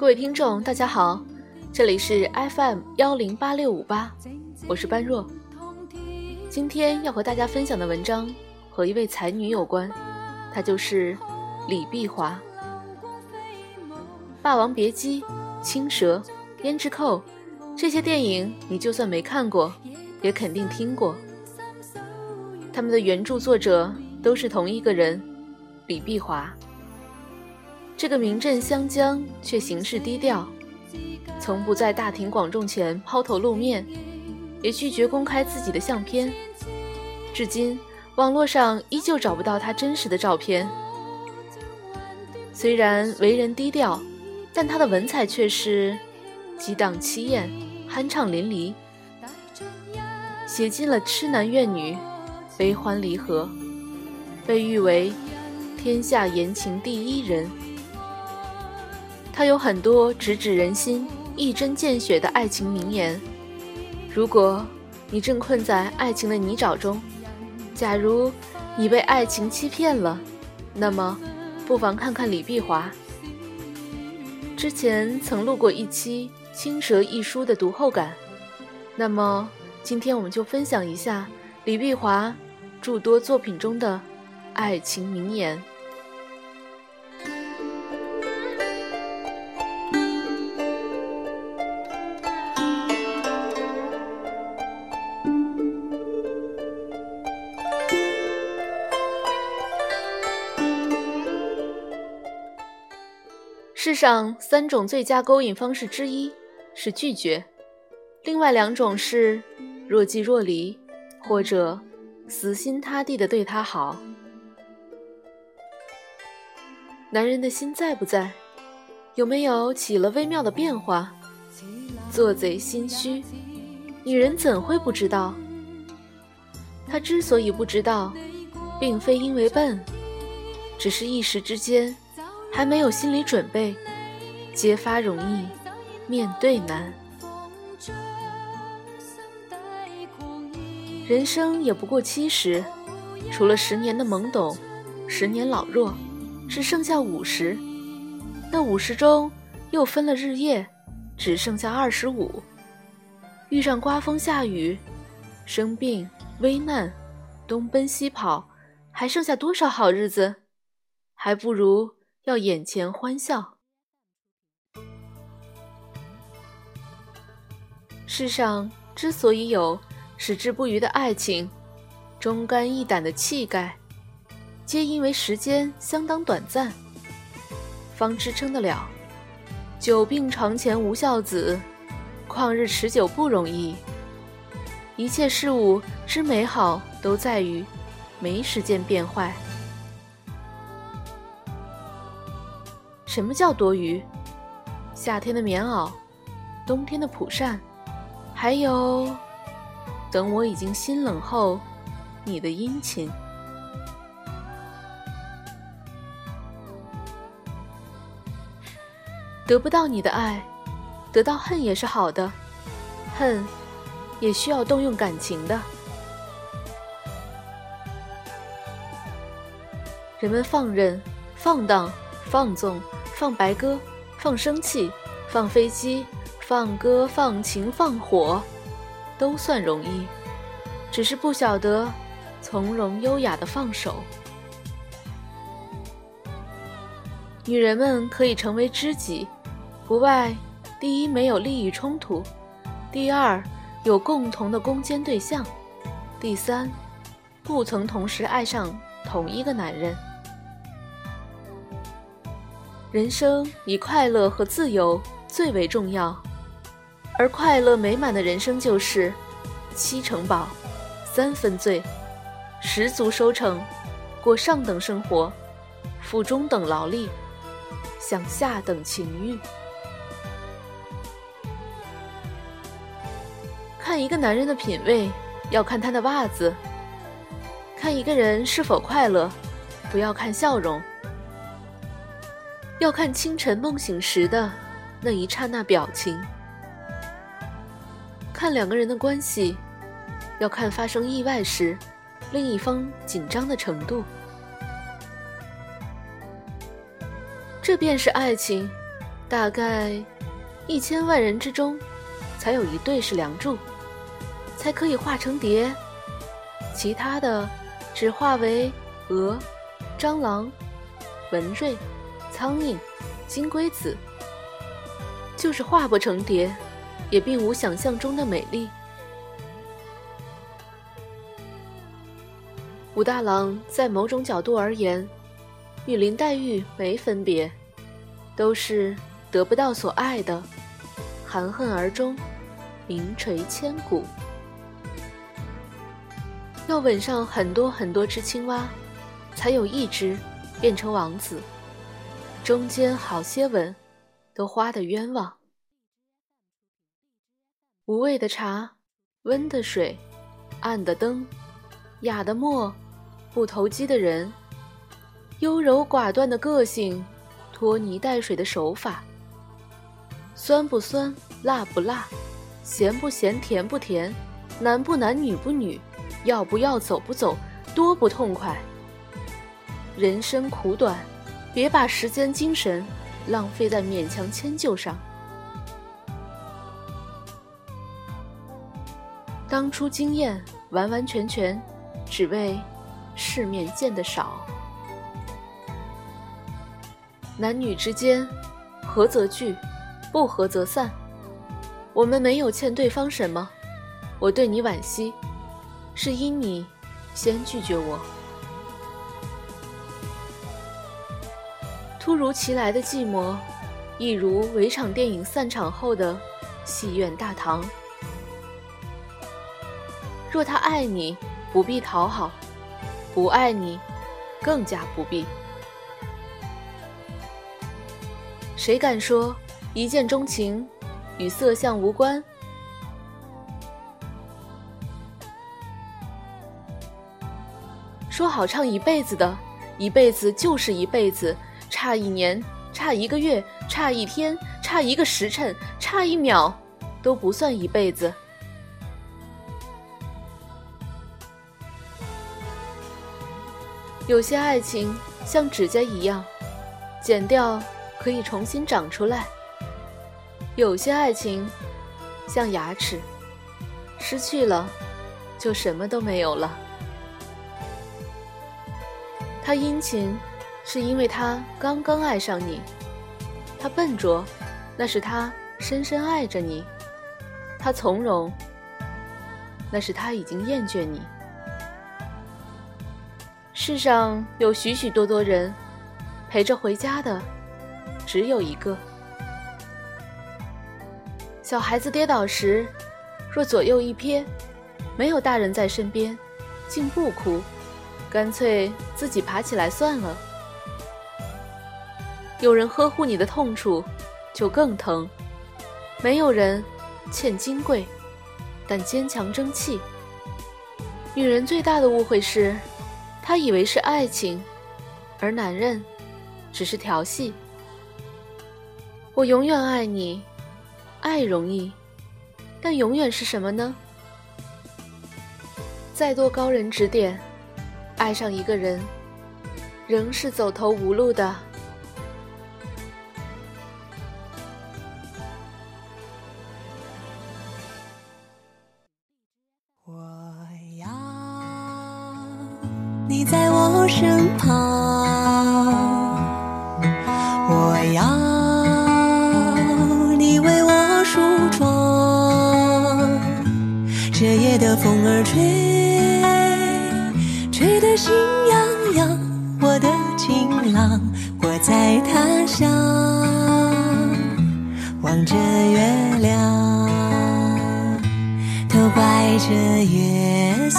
各位听众，大家好，这里是 FM 幺零八六五八，我是般若。今天要和大家分享的文章和一位才女有关，她就是李碧华。《霸王别姬》《青蛇》《胭脂扣》这些电影，你就算没看过，也肯定听过。他们的原著作者都是同一个人，李碧华。这个名震湘江却行事低调，从不在大庭广众前抛头露面，也拒绝公开自己的相片。至今，网络上依旧找不到他真实的照片。虽然为人低调，但他的文采却是激荡凄艳、酣畅淋漓，写尽了痴男怨女、悲欢离合，被誉为天下言情第一人。他有很多直指人心、一针见血的爱情名言。如果你正困在爱情的泥沼中，假如你被爱情欺骗了，那么不妨看看李碧华。之前曾录过一期《青蛇》一书的读后感，那么今天我们就分享一下李碧华诸多作品中的爱情名言。上三种最佳勾引方式之一是拒绝，另外两种是若即若离，或者死心塌地的对他好。男人的心在不在？有没有起了微妙的变化？做贼心虚，女人怎会不知道？她之所以不知道，并非因为笨，只是一时之间。还没有心理准备，揭发容易，面对难。人生也不过七十，除了十年的懵懂，十年老弱，只剩下五十。那五十中又分了日夜，只剩下二十五。遇上刮风下雨，生病危难，东奔西跑，还剩下多少好日子？还不如。要眼前欢笑。世上之所以有矢志不渝的爱情，忠肝义胆的气概，皆因为时间相当短暂，方支撑得了。久病床前无孝子，旷日持久不容易。一切事物之美好，都在于没时间变坏。什么叫多余？夏天的棉袄，冬天的蒲扇，还有，等我已经心冷后，你的殷勤。得不到你的爱，得到恨也是好的，恨也需要动用感情的。人们放任、放荡、放纵。放白鸽，放生气，放飞机，放歌，放情，放火，都算容易，只是不晓得从容优雅的放手。女人们可以成为知己，不外第一没有利益冲突，第二有共同的攻坚对象，第三不曾同时爱上同一个男人。人生以快乐和自由最为重要，而快乐美满的人生就是七成饱，三分醉，十足收成，过上等生活，付中等劳力，享下等情欲。看一个男人的品味，要看他的袜子；看一个人是否快乐，不要看笑容。要看清晨梦醒时的那一刹那表情，看两个人的关系，要看发生意外时另一方紧张的程度。这便是爱情，大概一千万人之中，才有一对是梁祝，才可以化成蝶，其他的只化为蛾、蟑螂、蚊蚋、苍蝇、金龟子，就是化不成蝶，也并无想象中的美丽。武大郎在某种角度而言，与林黛玉没分别，都是得不到所爱的，含恨而终，名垂千古。要吻上很多很多只青蛙，才有一只变成王子，中间好些吻，都花的冤枉。无味的茶，温的水，暗的灯。雅的墨，不投机的人，优柔寡断的个性，拖泥带水的手法，酸不酸，辣不辣，咸不咸，甜不甜，男不男，女不女，要不要，走不走，多不痛快。人生苦短，别把时间精神浪费在勉强迁就上。当初经验完完全全。只为世面见得少，男女之间合则聚，不合则散。我们没有欠对方什么，我对你惋惜，是因你先拒绝我。突如其来的寂寞，一如围场电影散场后的戏院大堂。若他爱你。不必讨好，不爱你，更加不必。谁敢说一见钟情与色相无关？说好唱一辈子的，一辈子就是一辈子，差一年，差一个月，差一天，差一个时辰，差一秒，都不算一辈子。有些爱情像指甲一样，剪掉可以重新长出来；有些爱情像牙齿，失去了就什么都没有了。他殷勤，是因为他刚刚爱上你；他笨拙，那是他深深爱着你；他从容，那是他已经厌倦你。世上有许许多多人，陪着回家的只有一个。小孩子跌倒时，若左右一瞥，没有大人在身边，竟不哭，干脆自己爬起来算了。有人呵护你的痛处，就更疼。没有人欠金贵，但坚强争气。女人最大的误会是。他以为是爱情，而男人只是调戏。我永远爱你，爱容易，但永远是什么呢？再多高人指点，爱上一个人，仍是走投无路的。你在我身旁，我要你为我梳妆。这夜的风儿吹，吹得心痒痒。我的情郎，我在他乡，望着月亮，都怪这月色